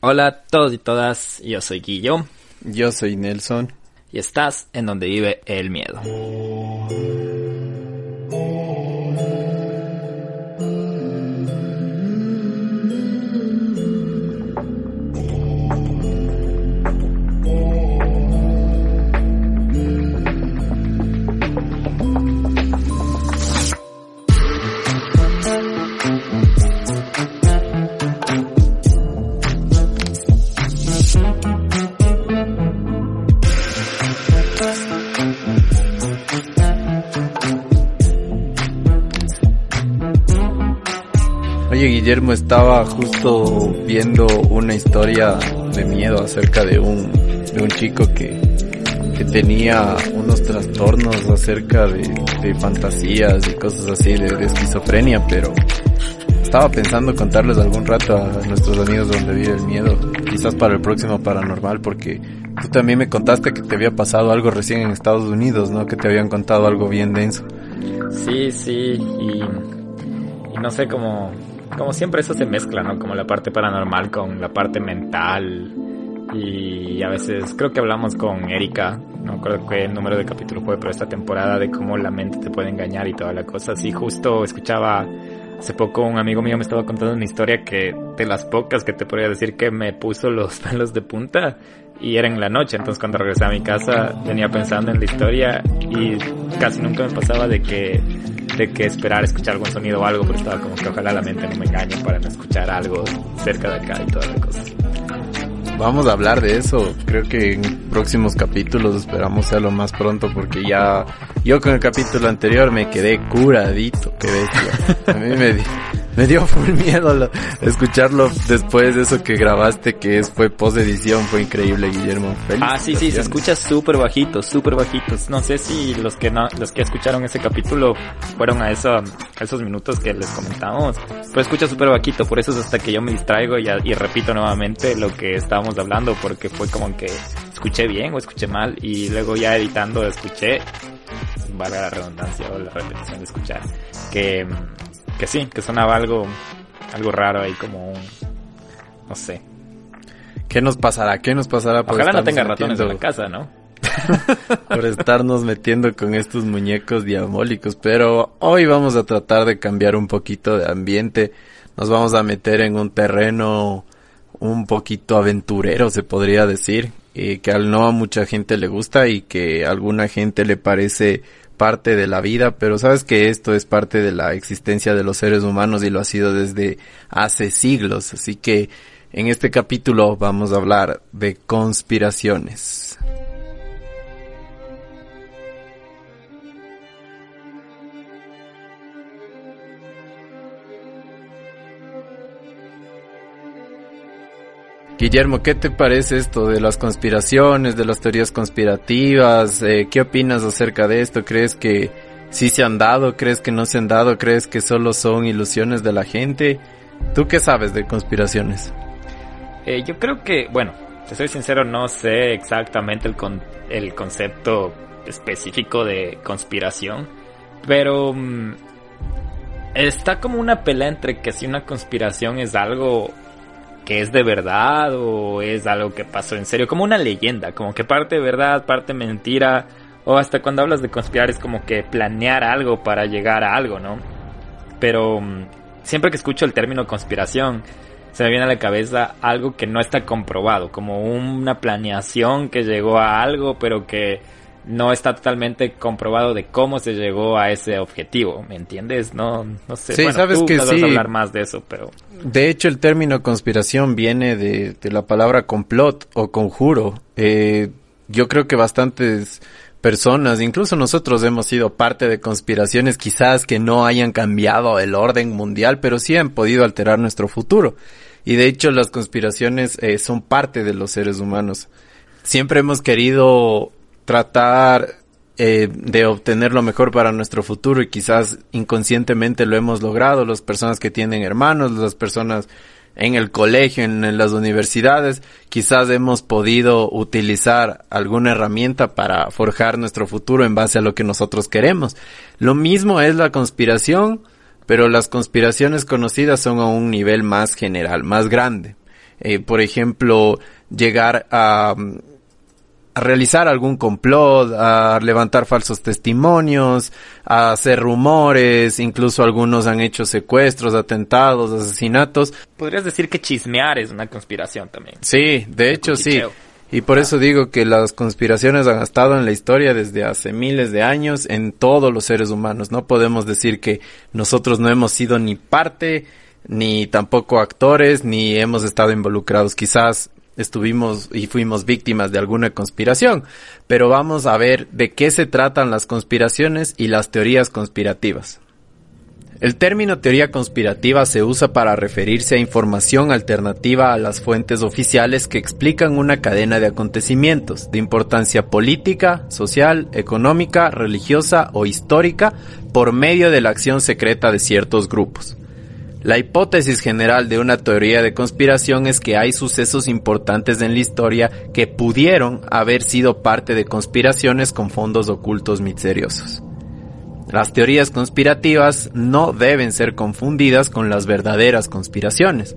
Hola a todos y todas, yo soy Guillo. Yo soy Nelson. Y estás en donde vive el miedo. Guillermo estaba justo viendo una historia de miedo acerca de un, de un chico que, que tenía unos trastornos acerca de, de fantasías y cosas así, de, esquizofrenia, pero estaba pensando contarles algún rato a nuestros amigos donde vive el miedo, quizás para el próximo paranormal, porque tú también me contaste que te había pasado algo recién en Estados Unidos, ¿no? Que te habían contado algo bien denso. Sí, sí, y no sé cómo como siempre eso se mezcla, ¿no? Como la parte paranormal con la parte mental. Y a veces creo que hablamos con Erika, no recuerdo qué número de capítulo fue, pero esta temporada de cómo la mente te puede engañar y toda la cosa. Sí, justo escuchaba hace poco un amigo mío me estaba contando una historia que de las pocas que te podría decir que me puso los pelos de punta y era en la noche, entonces cuando regresé a mi casa venía pensando en la historia y casi nunca me pasaba de que de que esperar escuchar algún sonido o algo, pero estaba como que ojalá la mente no me engañe para no escuchar algo cerca de acá y todas las cosas. Vamos a hablar de eso, creo que en próximos capítulos esperamos sea lo más pronto porque ya yo con el capítulo anterior me quedé curadito, que bestia. A mí me, me dio full miedo escucharlo después de eso que grabaste, que es, fue post edición, fue increíble, Guillermo. ah, sí, sí, se escucha súper bajito, súper bajito. No sé si los que no, los que escucharon ese capítulo fueron a, eso, a esos minutos que les comentamos, pero escucha súper bajito, por eso es hasta que yo me distraigo y, y repito nuevamente lo que estábamos hablando, porque fue como que escuché bien o escuché mal, y luego ya editando escuché, valga la redundancia o la repetición de escuchar, que que sí, que sonaba algo, algo raro ahí como un, no sé. ¿Qué nos pasará? ¿Qué nos pasará por Ojalá no tenga ratones en la casa, ¿no? por estarnos metiendo con estos muñecos diabólicos, pero hoy vamos a tratar de cambiar un poquito de ambiente. Nos vamos a meter en un terreno un poquito aventurero, se podría decir, y que al no a mucha gente le gusta y que a alguna gente le parece parte de la vida, pero sabes que esto es parte de la existencia de los seres humanos y lo ha sido desde hace siglos, así que en este capítulo vamos a hablar de conspiraciones. Guillermo, ¿qué te parece esto de las conspiraciones, de las teorías conspirativas? Eh, ¿Qué opinas acerca de esto? ¿Crees que sí se han dado? ¿Crees que no se han dado? ¿Crees que solo son ilusiones de la gente? ¿Tú qué sabes de conspiraciones? Eh, yo creo que, bueno, te soy sincero, no sé exactamente el, con, el concepto específico de conspiración, pero mm, está como una pelea entre que si una conspiración es algo que es de verdad o es algo que pasó en serio, como una leyenda, como que parte verdad, parte mentira, o hasta cuando hablas de conspirar es como que planear algo para llegar a algo, ¿no? Pero mm, siempre que escucho el término conspiración, se me viene a la cabeza algo que no está comprobado, como una planeación que llegó a algo, pero que no está totalmente comprobado de cómo se llegó a ese objetivo, ¿me entiendes? No, no sé. Sí, sabes que sí. hablar más de eso, pero. De hecho, el término conspiración viene de, de la palabra complot o conjuro. Eh, yo creo que bastantes personas, incluso nosotros hemos sido parte de conspiraciones quizás que no hayan cambiado el orden mundial, pero sí han podido alterar nuestro futuro. Y de hecho las conspiraciones eh, son parte de los seres humanos. Siempre hemos querido tratar eh, de obtener lo mejor para nuestro futuro y quizás inconscientemente lo hemos logrado, las personas que tienen hermanos, las personas en el colegio, en, las universidades, quizás hemos podido utilizar alguna herramienta para forjar nuestro futuro en base a lo que nosotros queremos. Lo mismo es la conspiración, pero las conspiraciones conocidas son a un nivel más general, más grande. eh, por ejemplo, llegar a, a, realizar algún complot, a levantar falsos testimonios, a hacer rumores, incluso algunos han hecho secuestros, atentados, asesinatos. Podrías decir que chismear es una conspiración también. Sí, de hecho sí. Y por eso digo que las conspiraciones han estado en la historia desde hace miles de años en todos los seres humanos. No podemos decir que nosotros no hemos sido ni parte, ni tampoco actores, ni hemos estado involucrados. Quizás estuvimos y fuimos víctimas de alguna conspiración, pero vamos a ver de qué se tratan las conspiraciones y las teorías conspirativas. El término teoría conspirativa se usa para referirse a información alternativa a las fuentes oficiales que explican una cadena de acontecimientos de importancia política, social, económica, religiosa o histórica por medio de la acción secreta de ciertos grupos. La hipótesis general de una teoría de conspiración es que hay sucesos importantes en la historia que pudieron haber sido parte de conspiraciones con fondos ocultos misteriosos. Las teorías conspirativas no deben ser confundidas con las verdaderas conspiraciones.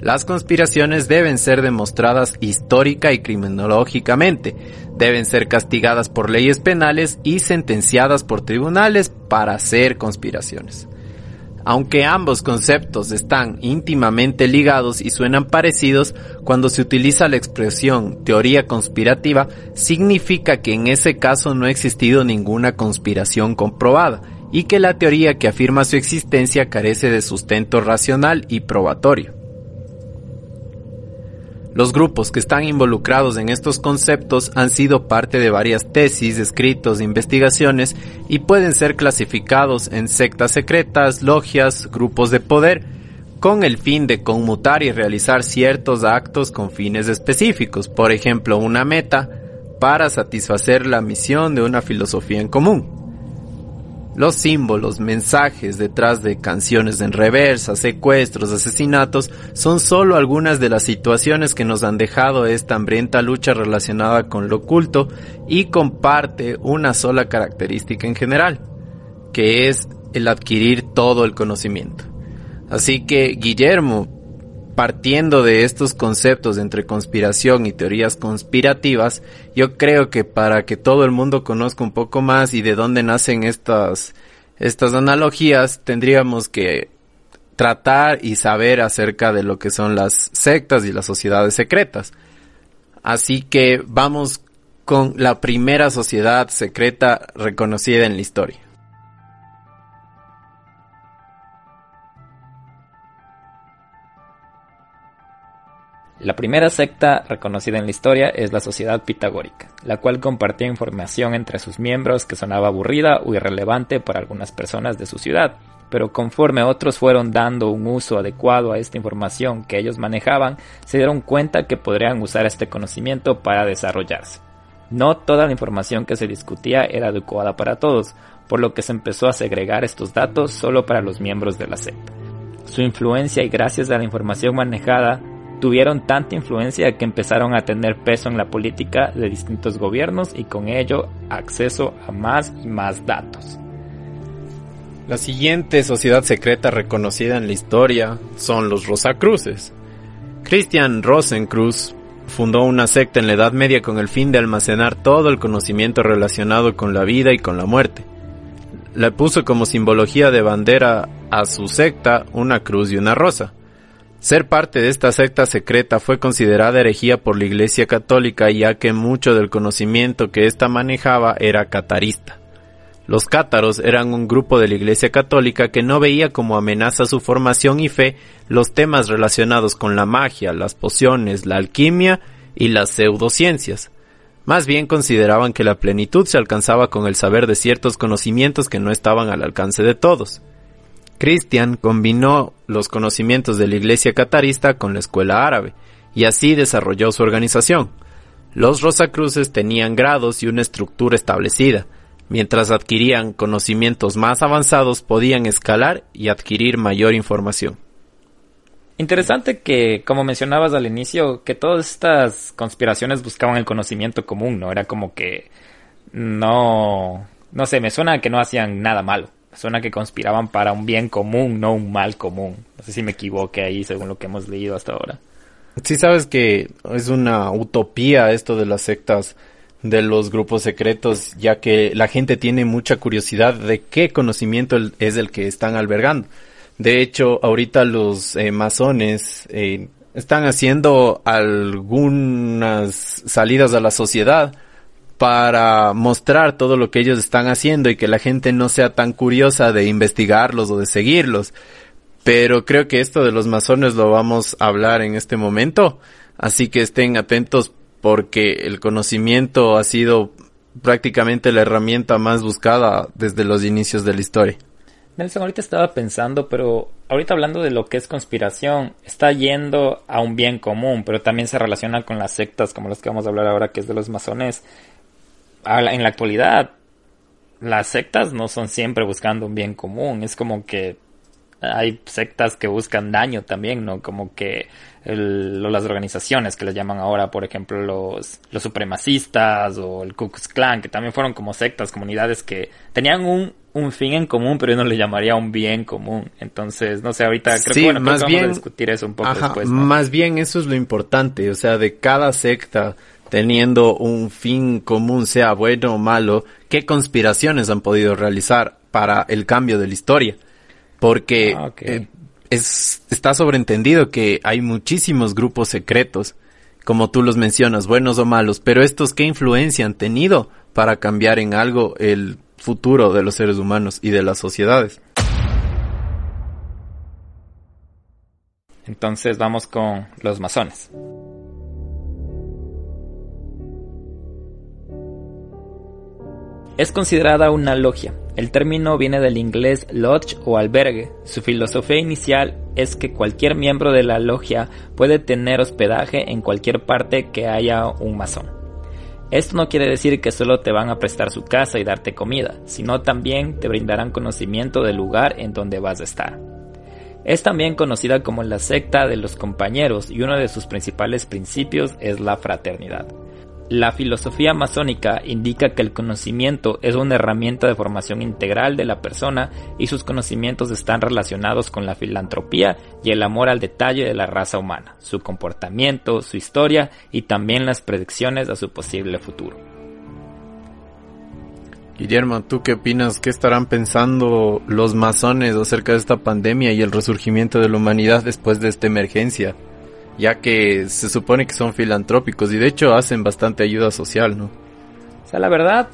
Las conspiraciones deben ser demostradas histórica y criminológicamente, deben ser castigadas por leyes penales y sentenciadas por tribunales para ser conspiraciones. Aunque ambos conceptos están íntimamente ligados y suenan parecidos, cuando se utiliza la expresión teoría conspirativa, significa que en ese caso no ha existido ninguna conspiración comprobada y que la teoría que afirma su existencia carece de sustento racional y probatorio. Los grupos que están involucrados en estos conceptos han sido parte de varias tesis, escritos, investigaciones y pueden ser clasificados en sectas secretas, logias, grupos de poder, con el fin de conmutar y realizar ciertos actos con fines específicos, por ejemplo una meta, para satisfacer la misión de una filosofía en común. Los símbolos, mensajes detrás de canciones en reversa, secuestros, asesinatos, son solo algunas de las situaciones que nos han dejado esta hambrienta lucha relacionada con lo oculto y comparte una sola característica en general, que es el adquirir todo el conocimiento. Así que, Guillermo, partiendo de estos conceptos entre conspiración y teorías conspirativas, yo creo que para que todo el mundo conozca un poco más y de dónde nacen estas, estas analogías, tendríamos que tratar y saber acerca de lo que son las sectas y las sociedades secretas. Así que vamos con la primera sociedad secreta reconocida en la historia. La primera secta reconocida en la historia es la Sociedad Pitagórica, la cual compartía información entre sus miembros que sonaba aburrida o irrelevante para algunas personas de su ciudad, pero conforme otros fueron dando un uso adecuado a esta información que ellos manejaban, se dieron cuenta que podrían usar este conocimiento para desarrollarse. No toda la información que se discutía era adecuada para todos, por lo que se empezó a segregar estos datos solo para los miembros de la secta. Su influencia y gracias a la información manejada tuvieron tanta influencia que empezaron a tener peso en la política de distintos gobiernos y con ello acceso a más y más datos. La siguiente sociedad secreta reconocida en la historia son los Rosacruces. Christian Rosencruz fundó una secta en la Edad Media con el fin de almacenar todo el conocimiento relacionado con la vida y con la muerte. Le puso como simbología de bandera a su secta una cruz y una rosa. Ser parte de esta secta secreta fue considerada herejía por la Iglesia Católica ya que mucho del conocimiento que ésta manejaba era catarista. Los cátaros eran un grupo de la Iglesia Católica que no veía como amenaza su formación y fe los temas relacionados con la magia, las pociones, la alquimia y las pseudociencias. Más bien consideraban que la plenitud se alcanzaba con el saber de ciertos conocimientos que no estaban al alcance de todos. Christian combinó los conocimientos de la iglesia catarista con la escuela árabe, y así desarrolló su organización. Los Rosacruces tenían grados y una estructura establecida. Mientras adquirían conocimientos más avanzados podían escalar y adquirir mayor información. Interesante que, como mencionabas al inicio, que todas estas conspiraciones buscaban el conocimiento común, ¿no? Era como que no, no sé, me suena que no hacían nada malo. Suena que conspiraban para un bien común, no un mal común. No sé si me equivoqué ahí según lo que hemos leído hasta ahora. Sí sabes que es una utopía esto de las sectas de los grupos secretos, ya que la gente tiene mucha curiosidad de qué conocimiento es el que están albergando. De hecho, ahorita los eh, masones eh, están haciendo algunas salidas a la sociedad para mostrar todo lo que ellos están haciendo y que la gente no sea tan curiosa de investigarlos o de seguirlos. Pero creo que esto de los masones lo vamos a hablar en este momento, así que estén atentos porque el conocimiento ha sido prácticamente la herramienta más buscada desde los inicios de la historia. Nelson, ahorita estaba pensando, pero ahorita hablando de lo que es conspiración, está yendo a un bien común, pero también se relaciona con las sectas como las que vamos a hablar ahora, que es de los masones. En la actualidad, las sectas no son siempre buscando un bien común, es como que hay sectas que buscan daño también, ¿no? Como que las organizaciones que les llaman ahora, por ejemplo, los, los supremacistas o el Ku Klux Klan, que también fueron como sectas, comunidades que tenían un, un fin en común, pero yo no le llamaría un bien común. Entonces, no sé, ahorita creo que, bueno, más bien, vamos a discutir eso un poco después. Más bien eso es lo importante, o sea, de cada secta teniendo un fin común, sea bueno o malo, qué conspiraciones han podido realizar para el cambio de la historia. Porque ah, eh, es, está sobreentendido que hay muchísimos grupos secretos, como tú los mencionas, buenos o malos, pero estos qué influencia han tenido para cambiar en algo el futuro de los seres humanos y de las sociedades. Entonces vamos con los masones. Es considerada una logia. El término viene del inglés lodge o albergue. Su filosofía inicial es que cualquier miembro de la logia puede tener hospedaje en cualquier parte que haya un masón. Esto no quiere decir que solo te van a prestar su casa y darte comida, sino también te brindarán conocimiento del lugar en donde vas a estar. Es también conocida como la secta de los compañeros y uno de sus principales principios es la fraternidad. La filosofía masónica indica que el conocimiento es una herramienta de formación integral de la persona y sus conocimientos están relacionados con la filantropía y el amor al detalle de la raza humana, su comportamiento, su historia y también las predicciones a su posible futuro. Guillermo, ¿tú qué opinas? ¿Qué estarán pensando los masones acerca de esta pandemia y el resurgimiento de la humanidad después de esta emergencia? Ya que se supone que son filantrópicos y de hecho hacen bastante ayuda social, ¿no? O sea, la verdad,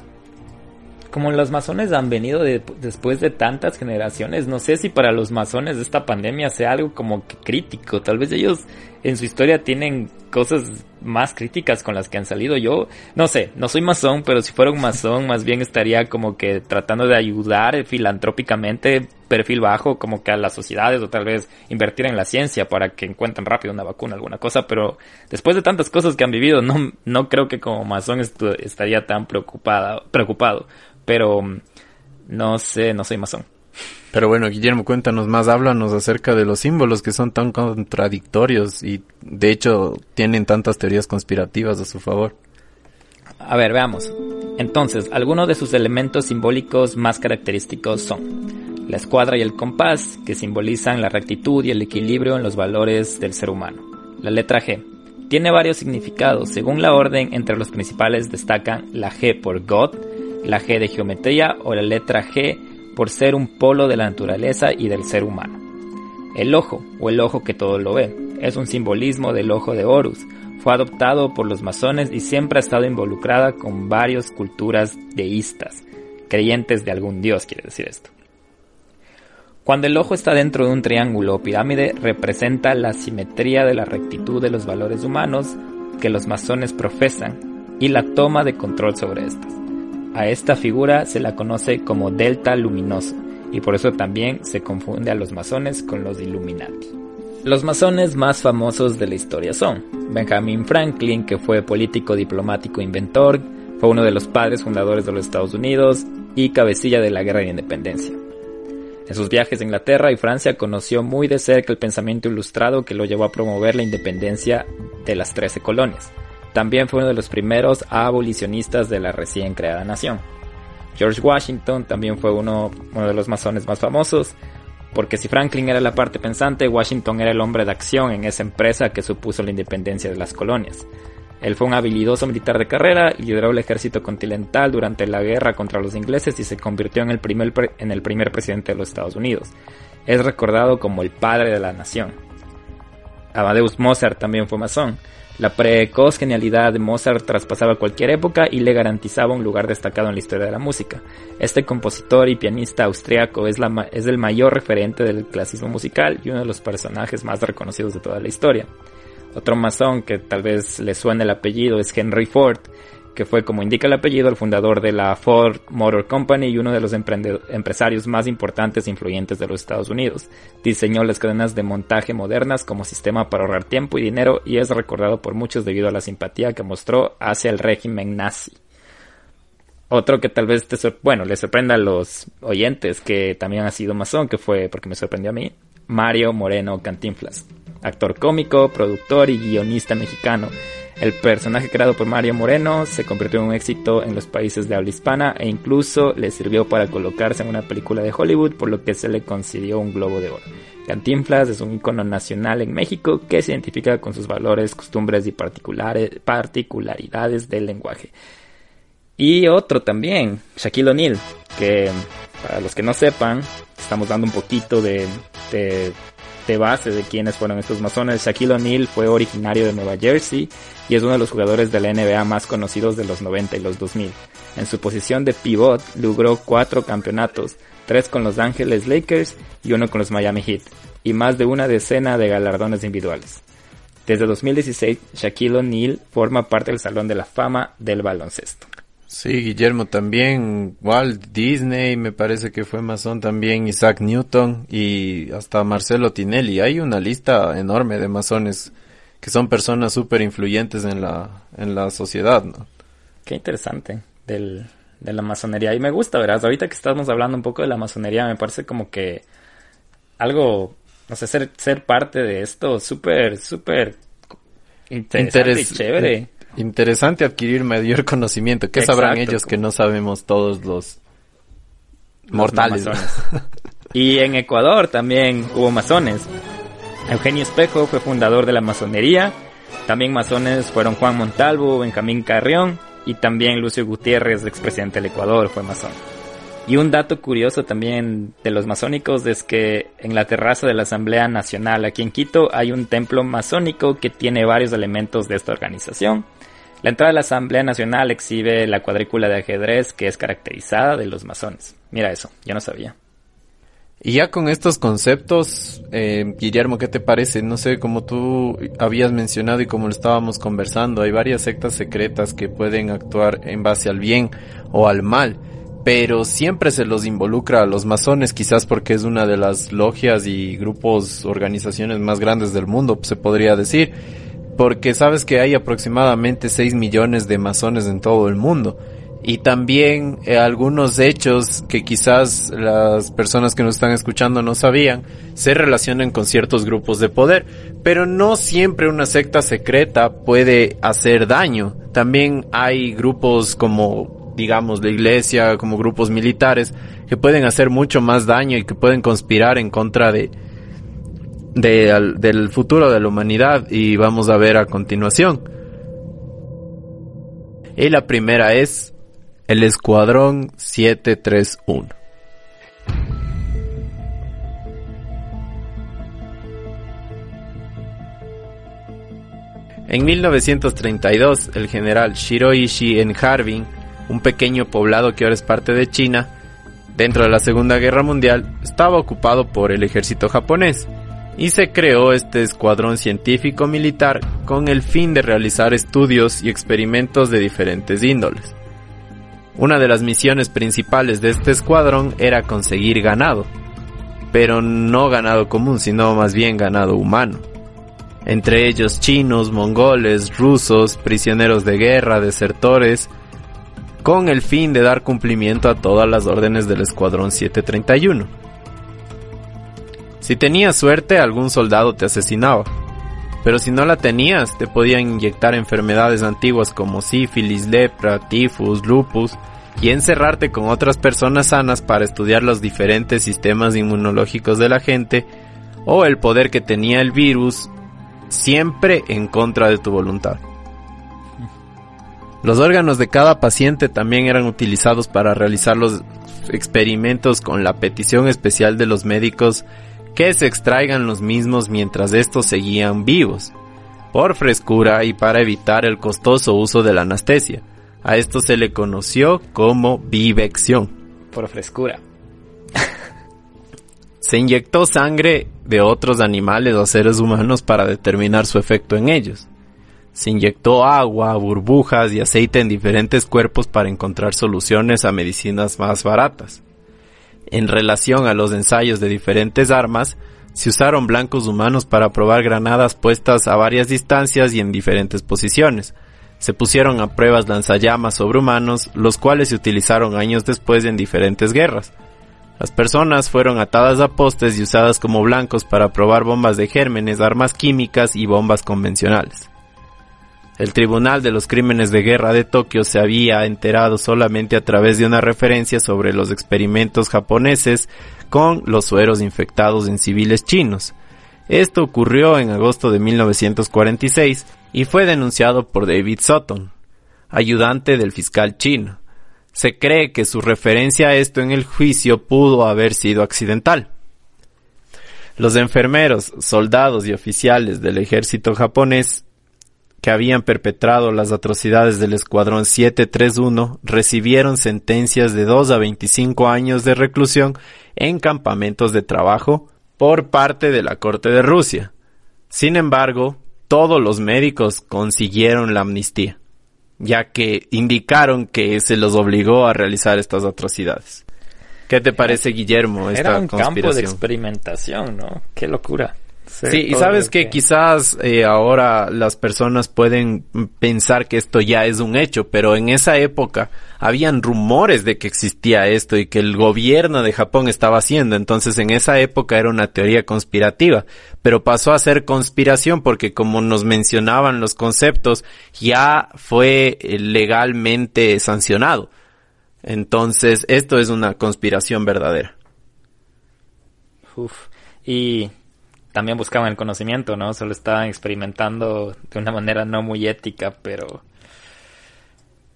como los masones han venido después de tantas generaciones, no sé si para los masones esta pandemia sea algo como que crítico. Tal vez ellos en su historia tienen cosas más críticas con las que han salido. Yo no sé, no soy masón, pero si fuera un masón, más bien estaría como que tratando de ayudar filantrópicamente, perfil bajo, como que a las sociedades o tal vez invertir en la ciencia para que encuentren rápido una vacuna, alguna cosa. Pero después de tantas cosas que han vivido, no, no creo que como masón estaría tan preocupada, preocupado pero no sé, no soy masón. Pero bueno, Guillermo, cuéntanos más, háblanos acerca de los símbolos que son tan contradictorios y de hecho tienen tantas teorías conspirativas a su favor. A ver, veamos. Entonces, algunos de sus elementos simbólicos más característicos son la escuadra y el compás, que simbolizan la rectitud y el equilibrio en los valores del ser humano. La letra G. Tiene varios significados. Según la orden, entre los principales destacan la G por God, la G de geometría o la letra G por ser un polo de la naturaleza y del ser humano. El ojo, o el ojo que todo lo ve, es un simbolismo del ojo de Horus. Fue adoptado por los masones y siempre ha estado involucrada con varias culturas deístas, creyentes de algún dios, quiere decir esto. Cuando el ojo está dentro de un triángulo o pirámide, representa la simetría de la rectitud de los valores humanos que los masones profesan y la toma de control sobre estas. A esta figura se la conoce como delta luminoso y por eso también se confunde a los masones con los Illuminati. Los masones más famosos de la historia son Benjamin Franklin, que fue político, diplomático, inventor, fue uno de los padres fundadores de los Estados Unidos y cabecilla de la Guerra de Independencia. En sus viajes a Inglaterra y Francia conoció muy de cerca el pensamiento ilustrado que lo llevó a promover la independencia de las Trece colonias. También fue uno de los primeros abolicionistas de la recién creada nación. George Washington también fue uno, de los masones más famosos. porque si Franklin era la parte pensante, Washington era el hombre de acción en esa empresa que supuso la independencia de las colonias. Él fue un habilidoso militar de carrera, lideró el ejército continental durante la guerra contra los ingleses y se convirtió en el primer, en el primer presidente de los Estados Unidos. Es recordado como el padre de la nación. Amadeus Mozart también fue masón. La precoz genialidad de Mozart traspasaba cualquier época y le garantizaba un lugar destacado en la historia de la música. Este compositor y pianista austriaco es, el mayor referente del clasismo musical y uno de los personajes más reconocidos de toda la historia. Otro masón que tal vez le suene el apellido es Henry Ford, que fue, como indica el apellido, el fundador de la Ford Motor Company y uno de los empresarios más importantes e influyentes de los Estados Unidos. Diseñó las cadenas de montaje modernas como sistema para ahorrar tiempo y dinero y es recordado por muchos debido a la simpatía que mostró hacia el régimen nazi. Otro que tal vez te bueno, le sorprenda a los oyentes que también ha sido masón, que fue porque me sorprendió a mí, Mario Moreno Cantinflas, actor cómico, productor y guionista mexicano el personaje creado por Mario Moreno se convirtió en un éxito en los países de habla hispana e incluso le sirvió para colocarse en una película de Hollywood por lo que se le concedió un Globo de Oro. Cantinflas es un icono nacional en México que se identifica con sus valores, costumbres y particularidades del lenguaje. Y otro también, Shaquille O'Neal, que para los que no sepan, estamos dando un poquito de, de de base de quiénes fueron estos masones. Shaquille O'Neal fue originario de Nueva Jersey y es uno de los jugadores de la NBA más conocidos de los 90 y los 2000. En su posición de pivot logró cuatro campeonatos, tres con los Angeles Lakers y uno con los Miami Heat, y más de una decena de galardones individuales. Desde 2016, Shaquille O'Neal forma parte del Salón de la Fama del baloncesto. Sí, Guillermo también, Walt Disney, me parece que fue masón también, Isaac Newton y hasta Marcelo Tinelli. Hay una lista enorme de masones que son personas súper influyentes en la, en la sociedad, ¿no? Qué interesante del, de la masonería. Y me gusta, verás, ahorita que estamos hablando un poco de la masonería, me parece como que algo, no sé, ser, ser parte de esto súper, súper interesante y chévere Interesante adquirir mayor conocimiento. ¿Qué sabrán ellos que no sabemos todos los, mortales? y en Ecuador también hubo masones. Eugenio Espejo fue fundador de la masonería. También masones fueron Juan Montalvo, Benjamín Carrión y también Lucio Gutiérrez, expresidente del Ecuador, fue masón. Y un dato curioso también de los masónicos es que en la terraza de la Asamblea Nacional aquí en Quito hay un templo masónico que tiene varios elementos de esta organización. La entrada de la Asamblea Nacional exhibe la cuadrícula de ajedrez que es caracterizada de los masones. Mira eso, yo no sabía. Y ya con estos conceptos, eh, Guillermo, ¿qué te parece? No sé, como tú habías mencionado y como lo estábamos conversando, hay varias sectas secretas que pueden actuar en base al bien o al mal, pero siempre se los involucra a los masones, quizás porque es una de las logias y grupos, organizaciones más grandes del mundo, se podría decir porque sabes que hay aproximadamente 6 millones de masones en todo el mundo. Y también eh, algunos hechos que quizás las personas que nos están escuchando no sabían, se relacionan con ciertos grupos de poder. Pero no siempre una secta secreta puede hacer daño. También hay grupos como, digamos, la iglesia, como grupos militares, que pueden hacer mucho más daño y que pueden conspirar en contra de, del futuro de la humanidad y vamos a ver a continuación. Y la primera es el Escuadrón 731. En 1932, el general Shiroishi en Harbin, un pequeño poblado que ahora es parte de China, dentro de la Segunda Guerra Mundial, estaba ocupado por el ejército japonés y se creó este escuadrón científico militar con el fin de realizar estudios y experimentos de diferentes índoles. Una de las misiones principales de este escuadrón era conseguir ganado, pero no ganado común, sino más bien ganado humano. Entre ellos chinos, mongoles, rusos, prisioneros de guerra, desertores, con el fin de dar cumplimiento a todas las órdenes del Escuadrón 731. Si tenías suerte, algún soldado te asesinaba. Pero si no la tenías, te podían inyectar enfermedades antiguas como sífilis, lepra, tifus, lupus, y encerrarte con otras personas sanas para estudiar los diferentes sistemas inmunológicos de la gente o el poder que tenía el virus siempre en contra de tu voluntad. Los órganos de cada paciente también eran utilizados para realizar los experimentos con la petición especial de los médicos que se extraigan los mismos mientras estos seguían vivos, por frescura y para evitar el costoso uso de la anestesia. A esto se le conoció como vivección. Por frescura. se inyectó sangre de otros animales o seres humanos para determinar su efecto en ellos. Se inyectó agua, burbujas y aceite en diferentes cuerpos para encontrar soluciones a medicinas más baratas. En relación a los ensayos de diferentes armas, se usaron blancos humanos para probar granadas puestas a varias distancias y en diferentes posiciones. Se pusieron a pruebas lanzallamas sobre humanos, los cuales se utilizaron años después en diferentes guerras. Las personas fueron atadas a postes y usadas como blancos para probar bombas de gérmenes, armas químicas y bombas convencionales. El Tribunal de los Crímenes de Guerra de Tokio se había enterado solamente a través de una referencia sobre los experimentos japoneses con los sueros infectados en civiles chinos. Esto ocurrió en agosto de 1946 y fue denunciado por David Sutton, ayudante del fiscal chino. Se cree que su referencia a esto en el juicio pudo haber sido accidental. Los enfermeros, soldados y oficiales del ejército japonés que habían perpetrado las atrocidades del Escuadrón 731 recibieron sentencias de 2 a 25 años de reclusión en campamentos de trabajo por parte de la Corte de Rusia. Sin embargo, todos los médicos consiguieron la amnistía, ya que indicaron que se los obligó a realizar estas atrocidades. ¿Qué te parece, Guillermo, esta Era un conspiración? campo de experimentación, ¿no? Qué locura. Sí, y sabes que, quizás eh, ahora las personas pueden pensar que esto ya es un hecho, pero en esa época habían rumores de que existía esto y que el gobierno de Japón estaba haciendo, entonces en esa época era una teoría conspirativa, pero pasó a ser conspiración porque como nos mencionaban los conceptos, ya fue eh, legalmente sancionado. Entonces, esto es una conspiración verdadera. Uf. Y también buscaban el conocimiento, ¿no? Solo estaban experimentando de una manera no muy ética, pero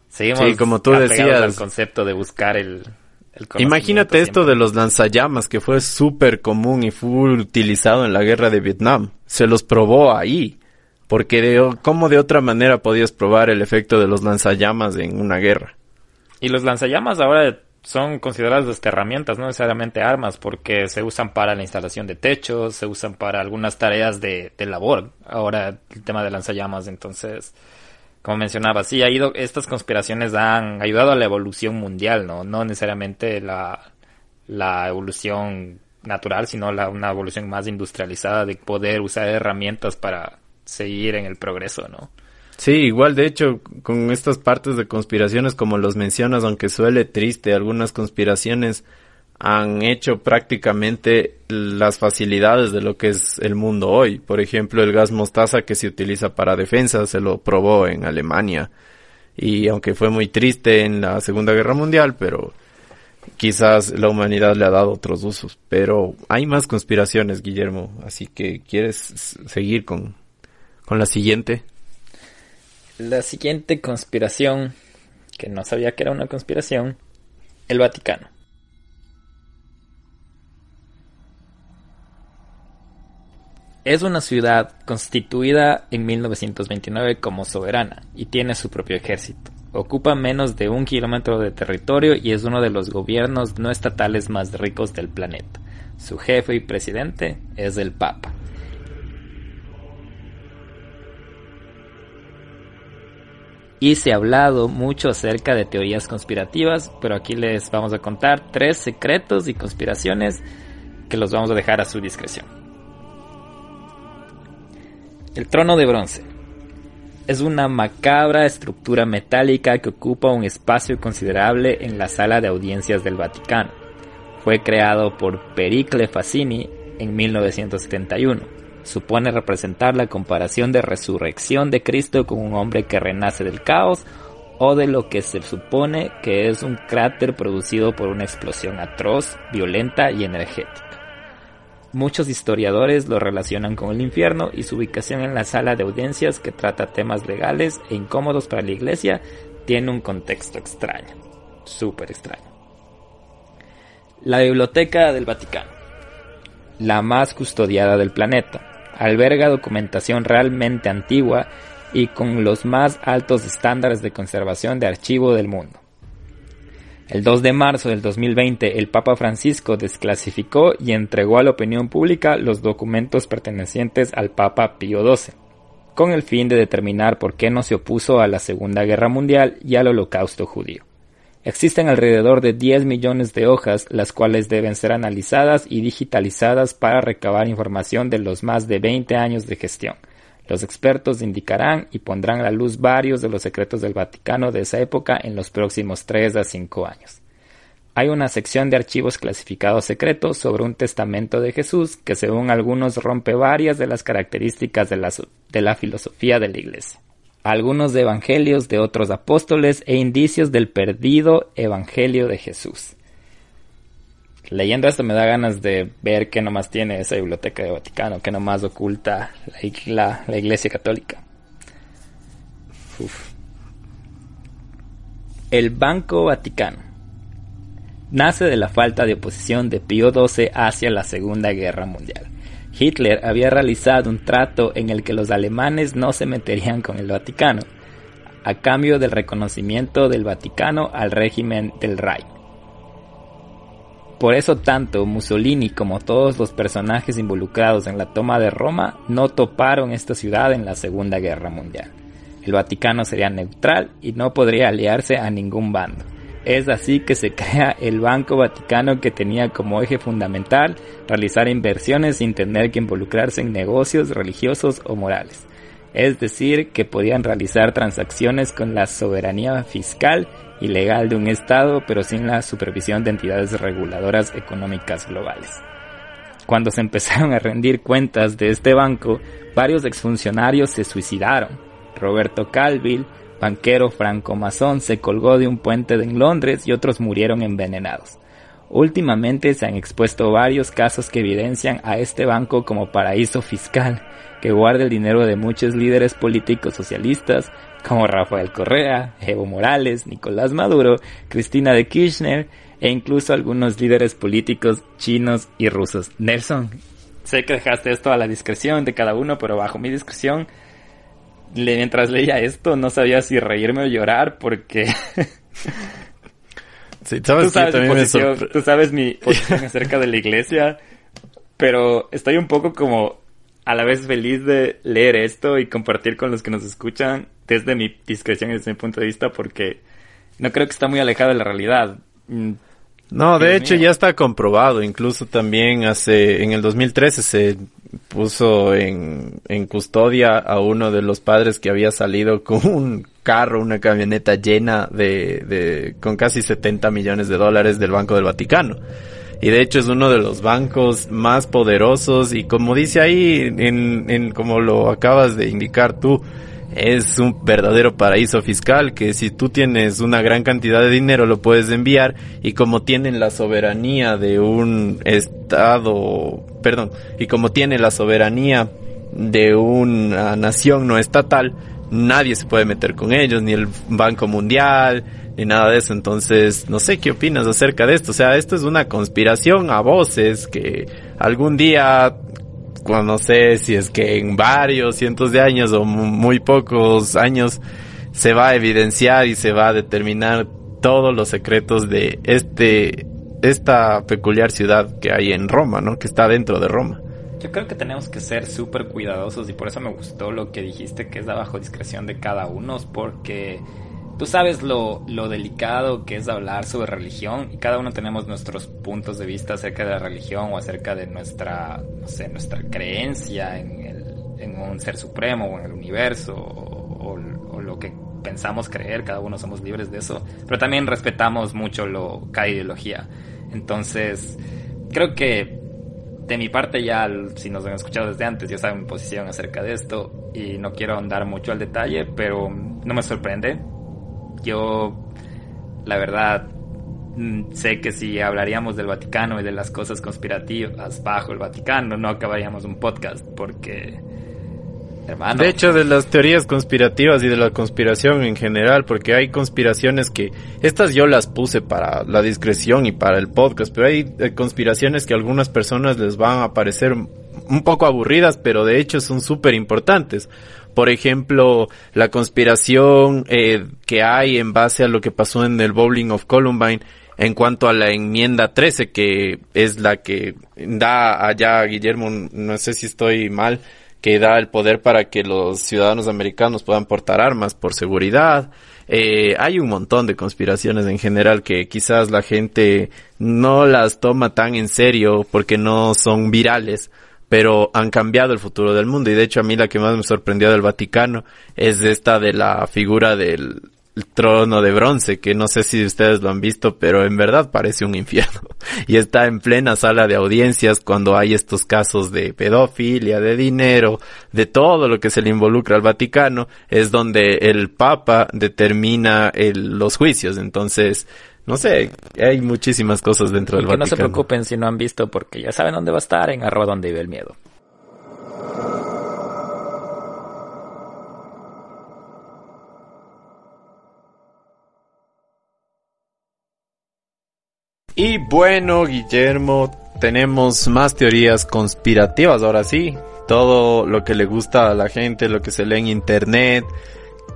seguimos sí, como tú decías, al concepto de buscar el, el Imagínate esto de los lanzallamas que fue súper común y fue utilizado en la guerra de Vietnam. Se los probó ahí. Porque de, ¿cómo de otra manera podías probar el efecto de los lanzallamas en una guerra? Y los lanzallamas ahora son consideradas herramientas, no necesariamente armas, porque se usan para la instalación de techos, se usan para algunas tareas de, de labor. Ahora el tema de lanzallamas, entonces, como mencionaba, sí, ha ido, estas conspiraciones han ayudado a la evolución mundial, ¿no? No necesariamente la, la evolución natural, sino la, una evolución más industrializada de poder usar herramientas para seguir en el progreso, ¿no? Sí, igual de hecho, con estas partes de conspiraciones como los mencionas, aunque suele triste, algunas conspiraciones han hecho prácticamente las facilidades de lo que es el mundo hoy. Por ejemplo, el gas mostaza que se utiliza para defensa se lo probó en Alemania. Y aunque fue muy triste en la Segunda Guerra Mundial, pero quizás la humanidad le ha dado otros usos. Pero hay más conspiraciones, Guillermo. Así que, ¿quieres seguir con, con la siguiente? La siguiente conspiración, que no sabía que era una conspiración, el Vaticano. Es una ciudad constituida en 1929 como soberana y tiene su propio ejército. Ocupa menos de un kilómetro de territorio y es uno de los gobiernos no estatales más ricos del planeta. Su jefe y presidente es el Papa. Y se ha hablado mucho acerca de teorías conspirativas, pero aquí les vamos a contar tres secretos y conspiraciones que los vamos a dejar a su discreción. El trono de bronce es una macabra estructura metálica que ocupa un espacio considerable en la sala de audiencias del Vaticano. Fue creado por Pericle Fassini en 1971 supone representar la comparación de resurrección de Cristo con un hombre que renace del caos o de lo que se supone que es un cráter producido por una explosión atroz, violenta y energética. Muchos historiadores lo relacionan con el infierno y su ubicación en la sala de audiencias que trata temas legales e incómodos para la iglesia tiene un contexto extraño, súper extraño. La Biblioteca del Vaticano, la más custodiada del planeta, alberga documentación realmente antigua y con los más altos estándares de conservación de archivo del mundo. El 2 de marzo del 2020, el Papa Francisco desclasificó y entregó a la opinión pública los documentos pertenecientes al Papa Pío XII, con el fin de determinar por qué no se opuso a la Segunda Guerra Mundial y al Holocausto judío. Existen alrededor de 10 millones de hojas, las cuales deben ser analizadas y digitalizadas para recabar información de los más de 20 años de gestión, los expertos indicarán y pondrán a la luz varios de los secretos del Vaticano de esa época en los próximos 3 a 5 años. Hay una sección de archivos clasificados secretos sobre un testamento de Jesús que según algunos rompe varias de las características de la, de la filosofía de la Iglesia. Algunos evangelios de otros apóstoles e indicios del perdido evangelio de Jesús leyendo esto me da ganas de ver qué nomás tiene esa biblioteca de Vaticano, qué nomás oculta la, Iglesia Católica. El Banco Vaticano nace de la falta de oposición de Pío XII hacia la Segunda Guerra Mundial. Hitler había realizado un trato en el que los alemanes no se meterían con el Vaticano, a cambio del reconocimiento del Vaticano al régimen del Reich. Por eso tanto Mussolini como todos los personajes involucrados en la toma de Roma no toparon esta ciudad en la Segunda Guerra Mundial. El Vaticano sería neutral y no podría aliarse a ningún bando. Es así que se crea el Banco Vaticano que tenía como eje fundamental realizar inversiones sin tener que involucrarse en negocios religiosos o morales. Es decir, que podían realizar transacciones con la soberanía fiscal ilegal de un Estado, pero sin la supervisión de entidades reguladoras económicas globales. Cuando se empezaron a rendir cuentas de este banco, varios exfuncionarios se suicidaron. Roberto Calville, banquero franco-masón, se colgó de un puente en Londres y otros murieron envenenados. Últimamente se han expuesto varios casos que evidencian a este banco como paraíso fiscal, que guarda el dinero de muchos líderes políticos socialistas, como Rafael Correa, Evo Morales, Nicolás Maduro, Cristina de Kirchner e incluso algunos líderes políticos chinos y rusos. Nelson, sé que dejaste esto a la discreción de cada uno, pero bajo mi discreción, mientras leía esto no sabía si reírme o llorar porque... ¿sabes tú, sabes mi posición, tú sabes mi posición acerca de la iglesia, pero estoy un poco como a la vez feliz de leer esto y compartir con los que nos escuchan desde mi discreción y desde mi punto de vista porque no creo que está muy alejado de la realidad. No, de hecho ya está comprobado. Incluso también hace, en el 2013 se puso en, en custodia a uno de los padres que había salido con un carro, una camioneta llena de, de, con casi 70 millones de dólares del Banco del Vaticano. Y de hecho es uno de los bancos más poderosos. Y como dice ahí, en, en como lo acabas de indicar tú, es un verdadero paraíso fiscal que si tú tienes una gran cantidad de dinero lo puedes enviar y como tienen la soberanía de un estado, perdón, y como tiene la soberanía de una nación no estatal, nadie se puede meter con ellos, ni el Banco Mundial, ni nada de eso. Entonces, no sé qué opinas acerca de esto. O sea, esto es una conspiración a voces que algún día, cuando no sé si es que en varios cientos de años o muy pocos años, se va a evidenciar y se va a determinar todos los secretos de este, esta peculiar ciudad que hay en Roma, ¿no? Que está dentro de Roma. Yo creo que tenemos que ser súper cuidadosos y por eso me gustó lo que dijiste que es de bajo discreción de cada uno, porque tú sabes lo, lo, delicado que es hablar sobre religión y cada uno tenemos nuestros puntos de vista acerca de la religión o acerca de nuestra, no sé, nuestra creencia en, el, en un ser supremo o en el universo o, o, lo que pensamos creer, cada uno somos libres de eso, pero también respetamos mucho lo, cada ideología. Entonces, creo que de mi parte ya, si nos han escuchado desde antes, ya saben mi posición acerca de esto y no quiero andar mucho al detalle, pero no me sorprende yo, la verdad, mm, sé que si hablaríamos del Vaticano y de las cosas conspirativas bajo el Vaticano, no acabaríamos un podcast, porque de hecho, de las teorías conspirativas y de la conspiración en general, porque hay conspiraciones que, estas yo las puse para la discreción y para el podcast, pero hay eh, conspiraciones que a algunas personas les van a parecer un poco aburridas, pero de hecho son súper importantes. Por ejemplo, la conspiración eh, que hay en base a lo que pasó en el Bowling of Columbine en cuanto a la enmienda 13, que es la que da allá Guillermo, no sé si estoy mal, que da el poder para que los ciudadanos americanos puedan portar armas por seguridad. Eh, hay un montón de conspiraciones en general que quizás la gente no las toma tan en serio porque no son virales, pero han cambiado el futuro del mundo. Y de hecho a mí la que más me sorprendió del Vaticano es esta de la figura del el trono de bronce, que no sé si ustedes lo han visto, pero en verdad parece un infierno. Y está en plena sala de audiencias cuando hay estos casos de pedofilia, de dinero, de todo lo que se le involucra al Vaticano, es donde el Papa determina los juicios. Entonces, no sé, hay muchísimas cosas dentro del que Vaticano. No se preocupen si no han visto porque ya saben dónde va a estar en arroba donde vive el miedo. Y bueno, Guillermo, tenemos más teorías conspirativas ahora sí. Todo lo que le gusta a la gente, lo que se lee en internet,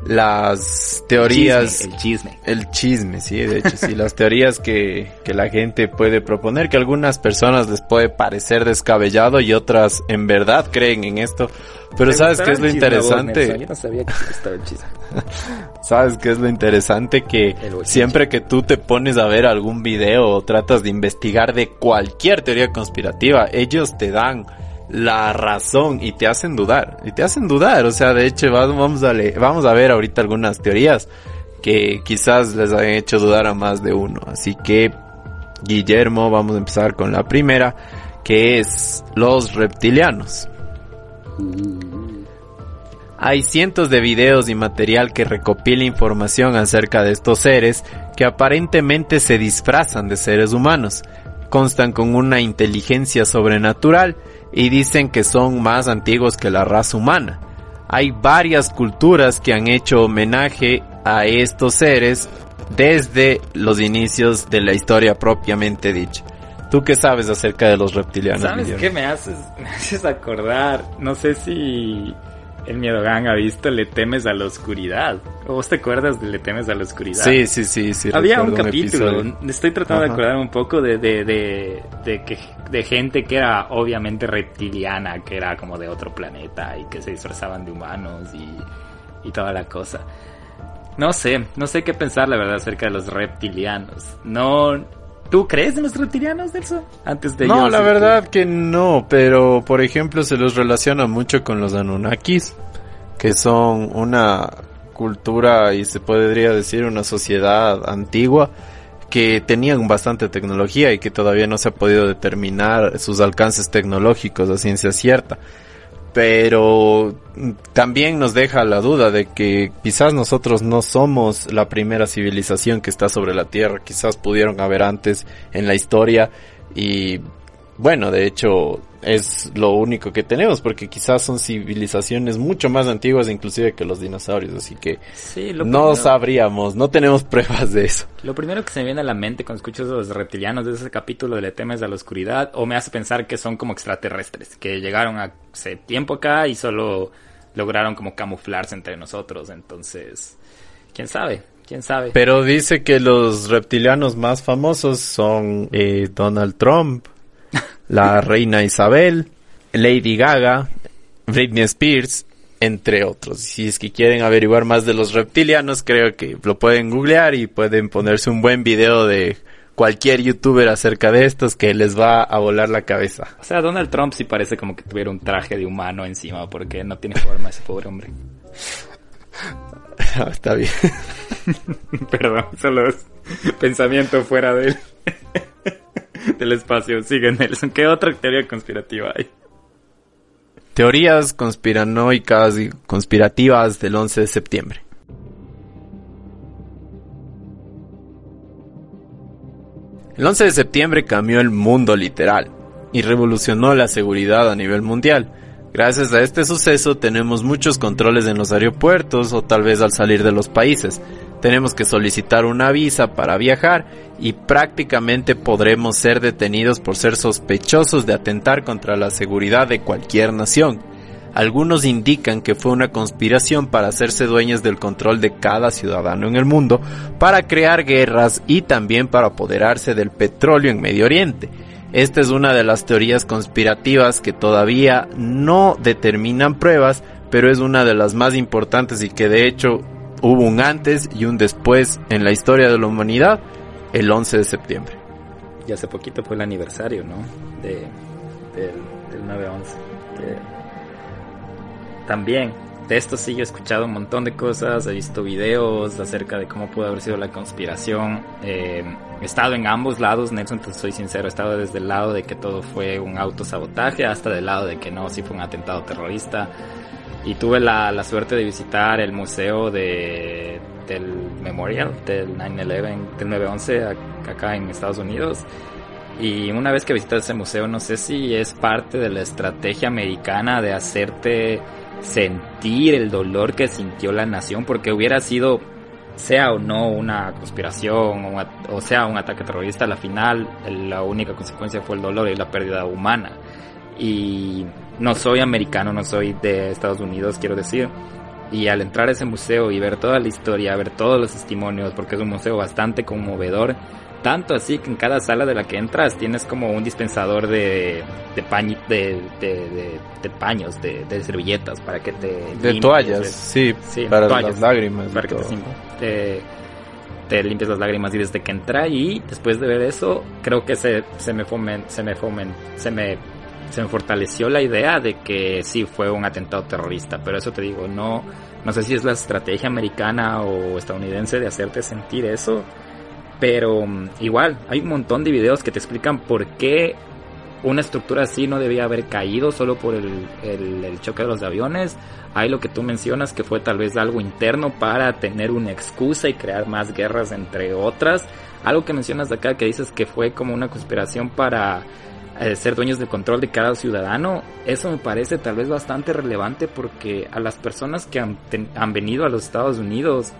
las teorías... El chisme, el chisme. sí, de hecho, sí, las teorías que, que la gente puede proponer, que a algunas personas les puede parecer descabellado y otras en verdad creen en esto. Pero ¿sabes qué es lo interesante? Yo no sabía que el chisme. ¿Sabes qué es lo interesante? Que siempre que tú te pones a ver algún video o tratas de investigar de cualquier teoría conspirativa, ellos te dan la razón y te hacen dudar. Y te hacen dudar. O sea, de hecho, vamos a, a ver ahorita algunas teorías que quizás les hayan hecho dudar a más de uno. Así que, Guillermo, vamos a empezar con la primera, que es los reptilianos. Hay cientos de videos y material que recopila información acerca de estos seres que aparentemente se disfrazan de seres humanos, constan con una inteligencia sobrenatural y dicen que son más antiguos que la raza humana. Hay varias culturas que han hecho homenaje a estos seres desde los inicios de la historia propiamente dicha. ¿Tú qué sabes acerca de los reptilianos? ¿Sabes qué me haces? Me haces acordar. No sé si el Miedogan ha visto Le temes a la oscuridad. ¿O vos te acuerdas de Le temes a la oscuridad? Sí, sí, sí. sí Había un capítulo. estoy tratando de acordar un poco de, de, de, de, que, de gente que era obviamente reptiliana, que era como de otro planeta y que se disfrazaban de humanos y, y toda la cosa. No sé, no sé qué pensar la verdad acerca de los reptilianos. No, ¿Tú crees en los reptilianos, Nelson? Antes de No, la verdad que... no, pero por ejemplo se los relaciona mucho con los Anunnakis, que son una cultura y se podría decir una sociedad antigua que tenían bastante tecnología y que todavía no se ha podido determinar sus alcances tecnológicos a ciencia cierta pero también nos deja la duda de que quizás nosotros no somos la primera civilización que está sobre la Tierra, quizás pudieron haber antes en la historia y bueno, de hecho es lo único que tenemos porque quizás son civilizaciones mucho más antiguas inclusive que los dinosaurios, así que no sabríamos, no tenemos pruebas de eso. Lo primero que se me viene a la mente cuando escucho esos reptilianos de ese capítulo de Le temes a la oscuridad o me hace pensar que son como extraterrestres, que llegaron hace tiempo acá y solo lograron como camuflarse entre nosotros, entonces, quién sabe. ¿Quién sabe? Pero dice que los reptilianos más famosos son eh, Donald Trump, la reina Isabel, Lady Gaga, Britney Spears, entre otros. Si es que quieren averiguar más de los reptilianos, creo que lo pueden googlear y pueden ponerse un buen video de cualquier youtuber acerca de estos que les va a volar la cabeza. O sea, Donald Trump sí parece como que tuviera un traje de humano encima porque no tiene forma ese pobre hombre. Está bien. Perdón, solo es pensamiento fuera de él. del espacio. Sigue Nelson. ¿Qué otra teoría conspirativa hay? Teorías conspiranoicas y conspirativas del 11 de septiembre. El 11 de septiembre cambió el mundo literal y revolucionó la seguridad a nivel mundial. Gracias a este suceso tenemos muchos controles en los aeropuertos o tal vez al salir de los países. Tenemos que solicitar una visa para viajar y prácticamente podremos ser detenidos por ser sospechosos de atentar contra la seguridad de cualquier nación. Algunos indican que fue una conspiración para hacerse dueños del control de cada ciudadano en el mundo, para crear guerras y también para apoderarse del petróleo en Medio Oriente. Esta es una de las teorías conspirativas que todavía no determinan pruebas, pero es una de las más importantes y que de hecho hubo un antes y un después en la historia de la humanidad el 11 de septiembre. Y hace poquito fue el aniversario, ¿no? De, del, del 9-11 también de esto sí he escuchado un montón de cosas, he visto videos acerca de cómo pudo haber sido la conspiración. Eh, he estado en ambos lados, Nelson, te soy sincero, he estado desde el lado de que todo fue un autosabotaje hasta del lado de que no, sí fue un atentado terrorista. Y tuve la, la suerte de visitar el museo de, del Memorial del 9-11, del 9-11 acá en Estados Unidos. Y una vez que visitas ese museo, no sé si es parte de la estrategia americana de hacerte sentir el dolor que sintió la nación, porque hubiera sido, sea o no una conspiración o, sea un ataque terrorista, a la final la única consecuencia fue el dolor y la pérdida humana. Y no soy americano, no soy de Estados Unidos, quiero decir. Y al entrar a ese museo y ver toda la historia, ver todos los testimonios, porque es un museo bastante conmovedor, tanto así que en cada sala de la que entras tienes como un dispensador de, de, de, de, paños, de, servilletas para que te... De toallas, sí, para las lágrimas. Para que te, te, limpies las lágrimas y desde que entré y después de ver eso, creo que se, se me fomen, se me fomen, se me se fortaleció la idea de que sí fue un atentado terrorista, pero eso te digo, no no sé si es la estrategia americana o estadounidense de hacerte sentir eso, pero mm, igual, hay un montón de videos que te explican por qué una estructura así no debía haber caído solo por el, el, choque de los aviones. Hay lo que tú mencionas que fue tal vez algo interno para tener una excusa y crear más guerras entre otras. Algo que mencionas acá que dices que fue como una conspiración para eh, ser dueños del control de cada ciudadano. Eso me parece tal vez bastante relevante porque a las personas que han, han venido a los Estados Unidos,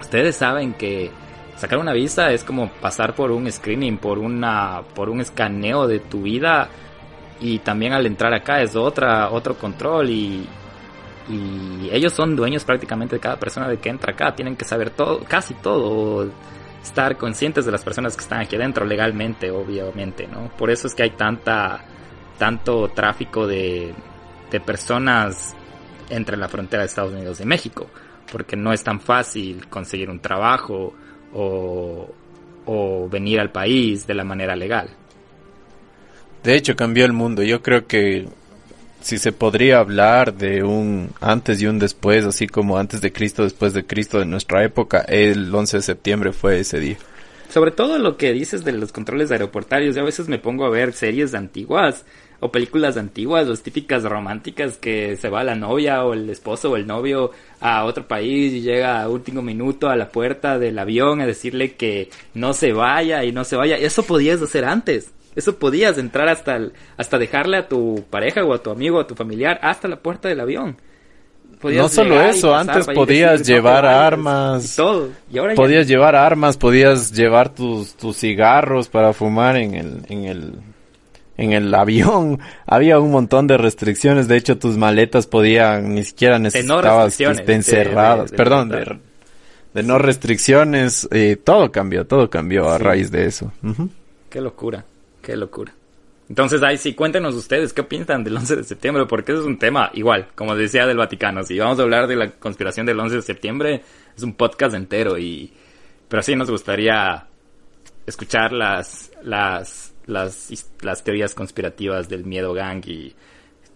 ustedes saben que sacar una visa es como pasar por un screening, por una, por un escaneo de tu vida y también al entrar acá es otra, otro control y, y ellos son dueños prácticamente de cada persona de que entra acá, tienen que saber todo, casi todo, estar conscientes de las personas que están aquí adentro legalmente, obviamente, ¿no? Por eso es que hay tanta, tanto tráfico de, de personas entre la frontera de Estados Unidos y México, porque no es tan fácil conseguir un trabajo, o, venir al país de la manera legal. De hecho, cambió el mundo. Yo creo que si se podría hablar de un antes y un después, así como antes de Cristo, después de Cristo de nuestra época, el 11 de septiembre fue ese día. Sobre todo lo que dices de los controles aeroportarios, yo a veces me pongo a ver series antiguas o películas antiguas, o típicas románticas que se va la novia o el esposo o el novio a otro país y llega a último minuto a la puerta del avión a decirle que no se vaya y no se vaya. Eso podías hacer antes. Eso podías entrar hasta hasta dejarle a tu pareja o a tu amigo o a tu familiar hasta la puerta del avión. no solo eso, antes podías llevar armas. todo. podías llevar armas, podías llevar tus, tus cigarros para fumar en el, en el en el avión había un montón de restricciones. De hecho, tus maletas podían, ni siquiera necesitabas que estén cerradas. Perdón, de, no restricciones. Eh, todo cambió, todo cambió a raíz de eso. Qué locura, qué locura. Entonces, ahí sí, cuéntenos ustedes qué piensan del 11 de septiembre, porque eso es un tema igual, como decía del Vaticano. Si vamos a hablar de la conspiración del 11 de septiembre, es un podcast entero y... Pero sí nos gustaría escuchar las, las las, las teorías conspirativas del miedo gang y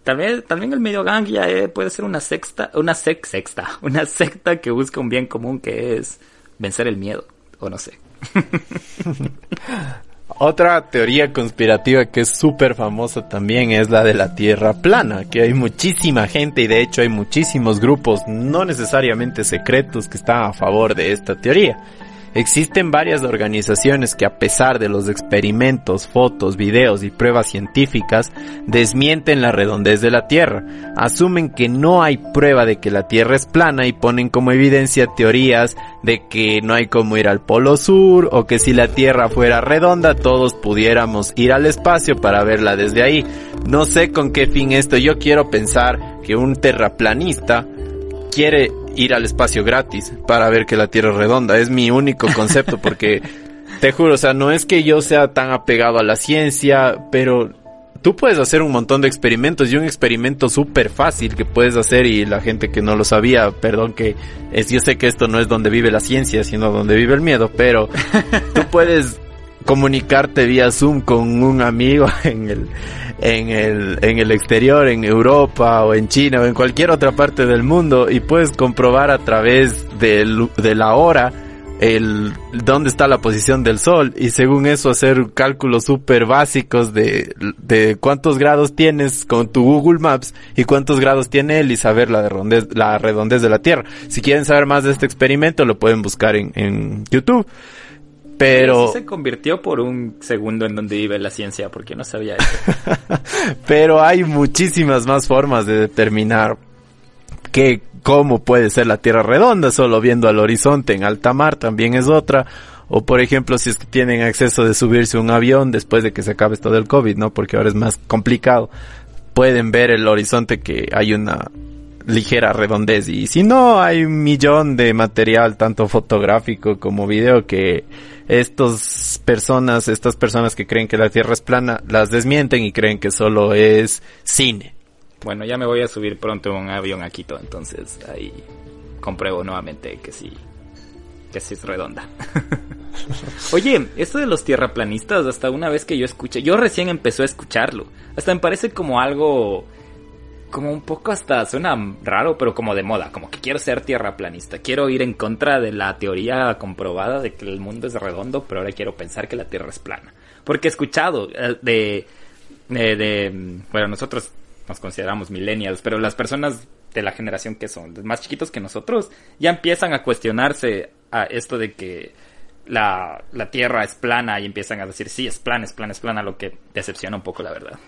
también, también el miedo gang ya eh, puede ser una sexta, una sexta, una secta que busca un bien común que es vencer el miedo, o no sé. Otra teoría conspirativa que es súper famosa también es la de la Tierra plana, que hay muchísima gente y de hecho hay muchísimos grupos no necesariamente secretos que están a favor de esta teoría. Existen varias organizaciones que a pesar de los experimentos, fotos, videos y pruebas científicas, desmienten la redondez de la Tierra. Asumen que no hay prueba de que la Tierra es plana y ponen como evidencia teorías de que no hay como ir al Polo Sur o que si la Tierra fuera redonda todos pudiéramos ir al espacio para verla desde ahí. No sé con qué fin esto. Yo quiero pensar que un terraplanista quiere ir al espacio gratis para ver que la Tierra es redonda. Es mi único concepto porque te juro, o sea, no es que yo sea tan apegado a la ciencia, pero tú puedes hacer un montón de experimentos y un experimento súper fácil que puedes hacer y la gente que no lo sabía, perdón que es, yo sé que esto no es donde vive la ciencia, sino donde vive el miedo, pero tú puedes comunicarte vía Zoom con un amigo en el, en el, en el exterior, en Europa o en China o en cualquier otra parte del mundo y puedes comprobar a través de, de la hora el dónde está la posición del sol y según eso hacer cálculos súper básicos de, de cuántos grados tienes con tu Google Maps y cuántos grados tiene él y saber la redondez, la redondez de la Tierra. Si quieren saber más de este experimento lo pueden buscar en, en YouTube. Pero... se convirtió por un segundo en donde vive la ciencia, porque no sabía eso. Pero hay muchísimas más formas de determinar que cómo puede ser la Tierra redonda, solo viendo al horizonte en alta mar también es otra. O por ejemplo, si es que tienen acceso de subirse a un avión después de que se acabe esto del COVID, ¿no? Porque ahora es más complicado. Pueden ver el horizonte que hay una ligera redondez. Y si no, hay un millón de material, tanto fotográfico como video, que estas personas, estas personas que creen que la Tierra es plana, las desmienten y creen que solo es cine. Bueno, ya me voy a subir pronto un avión a Quito, entonces ahí compruebo nuevamente que sí, que sí es redonda. Oye, esto de los tierraplanistas, hasta una vez que yo escuché, yo recién empecé a escucharlo, hasta me parece como algo como un poco hasta suena raro, pero como de moda, como que quiero ser tierraplanista, quiero ir en contra de la teoría comprobada de que el mundo es redondo, pero ahora quiero pensar que la Tierra es plana. Porque he escuchado eh, de, de, de bueno, nosotros nos consideramos millennials, pero las personas de la generación que son más chiquitos que nosotros ya empiezan a cuestionarse a esto de que la, la Tierra es plana y empiezan a decir sí, es plana, es plana, es plana, lo que decepciona un poco la verdad.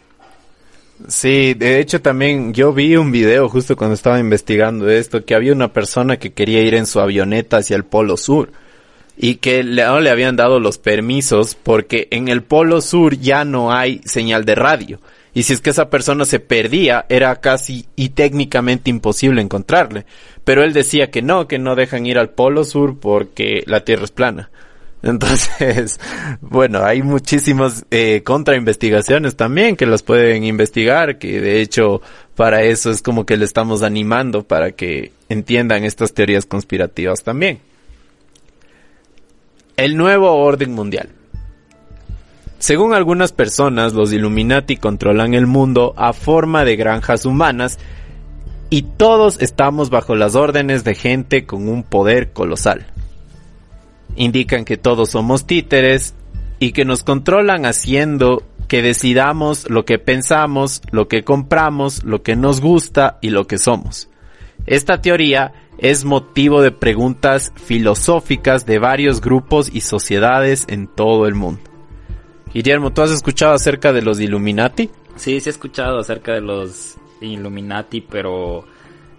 Sí, de hecho también yo vi un video justo cuando estaba investigando esto, que había una persona que quería ir en su avioneta hacia el Polo Sur y que no le habían dado los permisos porque en el Polo Sur ya no hay señal de radio. Y si es que esa persona se perdía, era casi y técnicamente imposible encontrarle. Pero él decía que no, que no dejan ir al Polo Sur porque la Tierra es plana. Entonces, bueno, hay muchísimas eh, contrainvestigaciones también que los pueden investigar, que de hecho para eso es como que le estamos animando para que entiendan estas teorías conspirativas también. El nuevo orden mundial. Según algunas personas, los Illuminati controlan el mundo a forma de granjas humanas y todos estamos bajo las órdenes de gente con un poder colosal indican que todos somos títeres y que nos controlan haciendo que decidamos lo que pensamos, lo que compramos, lo que nos gusta y lo que somos. Esta teoría es motivo de preguntas filosóficas de varios grupos y sociedades en todo el mundo. Guillermo, ¿tú has escuchado acerca de los Illuminati? Sí, sí he escuchado acerca de los Illuminati, pero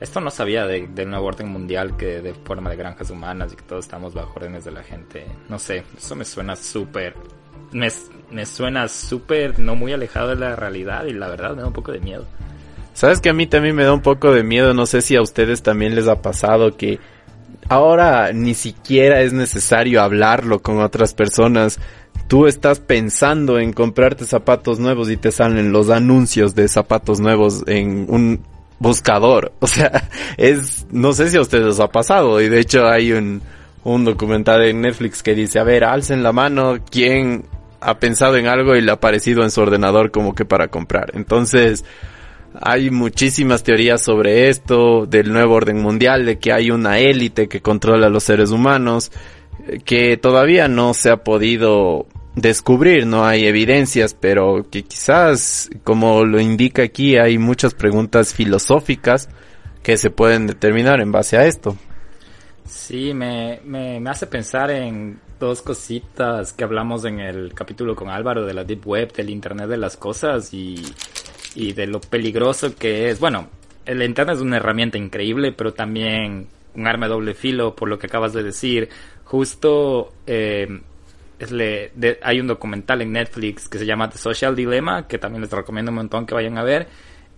esto no sabía de, del nuevo orden mundial que de forma de granjas humanas y que todos estamos bajo órdenes de la gente. No sé, eso me suena súper... Me, me suena súper no muy alejado de la realidad y la verdad me da un poco de miedo. Sabes que a mí también me da un poco de miedo, no sé si a ustedes también les ha pasado que ahora ni siquiera es necesario hablarlo con otras personas. Tú estás pensando en comprarte zapatos nuevos y te salen los anuncios de zapatos nuevos en un buscador. O sea, es, no sé si a ustedes les ha pasado. Y de hecho hay un, un documental en Netflix que dice, a ver, alcen la mano, ¿quién ha pensado en algo y le ha aparecido en su ordenador como que para comprar? Entonces, hay muchísimas teorías sobre esto, del nuevo orden mundial, de que hay una élite que controla a los seres humanos, que todavía no se ha podido descubrir, no hay evidencias, pero que quizás, como lo indica aquí, hay muchas preguntas filosóficas que se pueden determinar en base a esto. Sí, me, me, me, hace pensar en dos cositas que hablamos en el capítulo con Álvaro de la Deep Web, del Internet de las Cosas y, y de lo peligroso que es. Bueno, el Internet es una herramienta increíble, pero también un arma de doble filo, por lo que acabas de decir. Justo eh, le, de, hay un documental en Netflix que se llama The Social Dilemma, que también les recomiendo un montón que vayan a ver.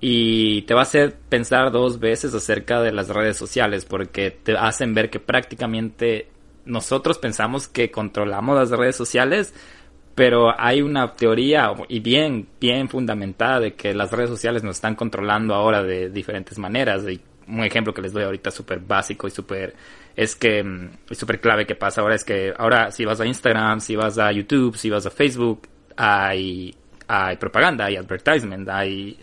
Y te va a hacer pensar dos veces acerca de las redes sociales, porque te hacen ver que prácticamente nosotros pensamos que controlamos las redes sociales, pero hay una teoría y bien, bien fundamentada de que las redes sociales nos están controlando ahora de diferentes maneras. Un ejemplo que les doy ahorita súper básico y súper, es que, mm, es súper clave que pasa ahora es que ahora si vas a Instagram, si vas a YouTube, si vas a Facebook, hay, hay propaganda, hay advertisement, hay,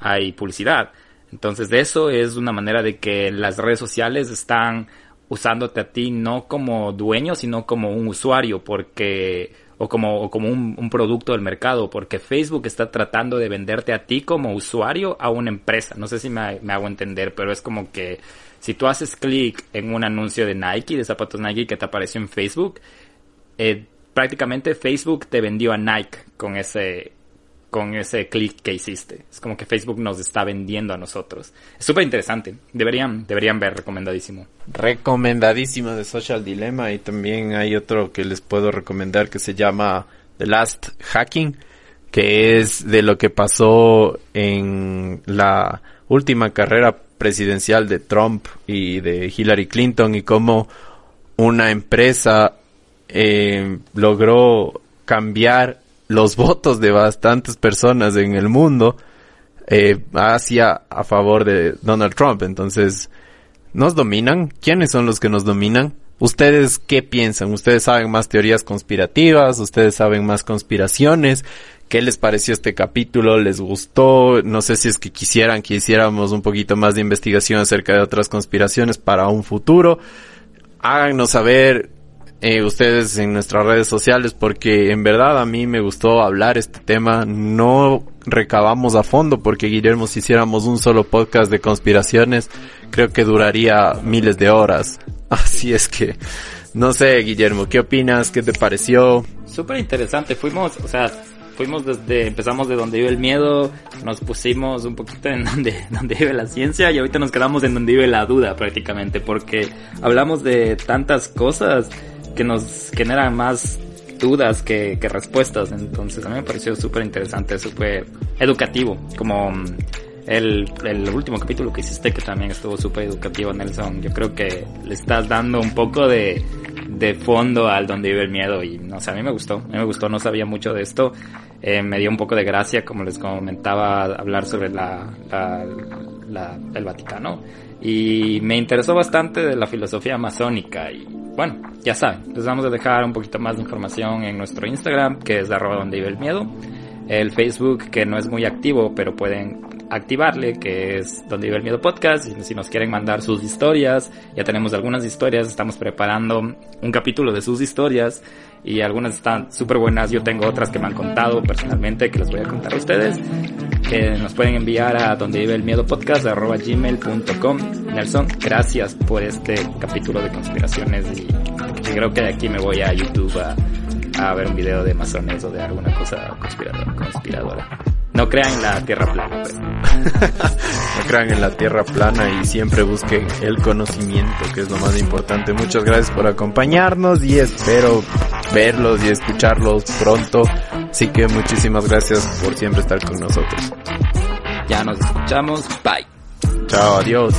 hay publicidad. Entonces de eso es una manera de que las redes sociales están usándote a ti no como dueño, sino como un usuario, porque o como, o como un, producto del mercado, porque Facebook está tratando de venderte a ti como usuario a una empresa. No sé si me hago entender, pero es como que si tú haces clic en un anuncio de Nike, de zapatos Nike que te apareció en Facebook, eh, prácticamente Facebook te vendió a Nike con ese, con ese clic que hiciste. Es como que Facebook nos está vendiendo a nosotros. Es súper interesante. Deberían, deberían ver, recomendadísimo. Recomendadísimo de Social Dilemma y también hay otro que les puedo recomendar que se llama The Last Hacking, que es de lo que pasó en la última carrera presidencial de Trump y de Hillary Clinton y cómo una empresa eh, logró cambiar los votos de bastantes personas en el mundo eh, hacia a favor de Donald Trump. Entonces, ¿nos dominan? ¿Quiénes son los que nos dominan? ¿Ustedes qué piensan? ¿Ustedes saben más teorías conspirativas? ¿Ustedes saben más conspiraciones? ¿Qué les pareció este capítulo? ¿Les gustó? No sé si es que quisieran que hiciéramos un poquito más de investigación acerca de otras conspiraciones para un futuro. Háganos saber eh, ustedes en nuestras redes sociales porque en verdad a mí me gustó hablar este tema. No recabamos a fondo porque Guillermo si hiciéramos un solo podcast de conspiraciones creo que duraría miles de horas. Así es que no sé Guillermo, ¿qué opinas? ¿Qué te pareció? Súper interesante. Fuimos, o sea, fuimos desde, empezamos de donde vive el miedo, nos pusimos un poquito en donde, donde vive la ciencia y ahorita nos quedamos en donde vive la duda prácticamente porque hablamos de tantas cosas que nos generan más dudas que, que respuestas. Entonces a mí me pareció súper interesante, súper educativo, como mm, el, el último capítulo que hiciste que también estuvo súper educativo, Nelson. Yo creo que le estás dando un poco de, de fondo al donde vive el miedo y no sé, a mí me gustó, a mí me gustó, no sabía mucho de esto. Eh, me dio un poco de gracia, como les comentaba, hablar sobre la, la, la, el Vaticano. Y me interesó bastante de la filosofía masónica y bueno, ya saben, les vamos a dejar un poquito más de información en nuestro Instagram, que es arroba donde vive el miedo. El Facebook, que no es muy activo, pero pueden activarle, que es donde vive el miedo podcast. Si nos quieren mandar sus historias, ya tenemos algunas historias, estamos preparando un capítulo de sus historias y algunas están súper buenas. Yo tengo otras que me han contado personalmente que les voy a contar a ustedes. Que nos pueden enviar a donde vive el miedo podcast arroba gmail.com. Nelson, gracias por este capítulo de conspiraciones y, creo que de aquí me voy a YouTube a, a ver un video de masones o de alguna cosa conspiradora. No crean en la tierra plana. Pues. no crean en la tierra plana y siempre busquen el conocimiento, que es lo más importante. Muchas gracias por acompañarnos y espero verlos y escucharlos pronto. Así que muchísimas gracias por siempre estar con nosotros. Ya nos escuchamos. Bye. Chao, adiós.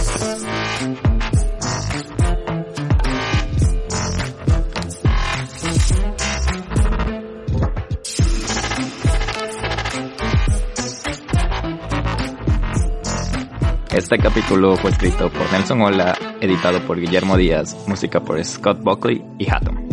Este capítulo fue escrito por Nelson Ola, editado por Guillermo Díaz, música por Scott Buckley y Hatton.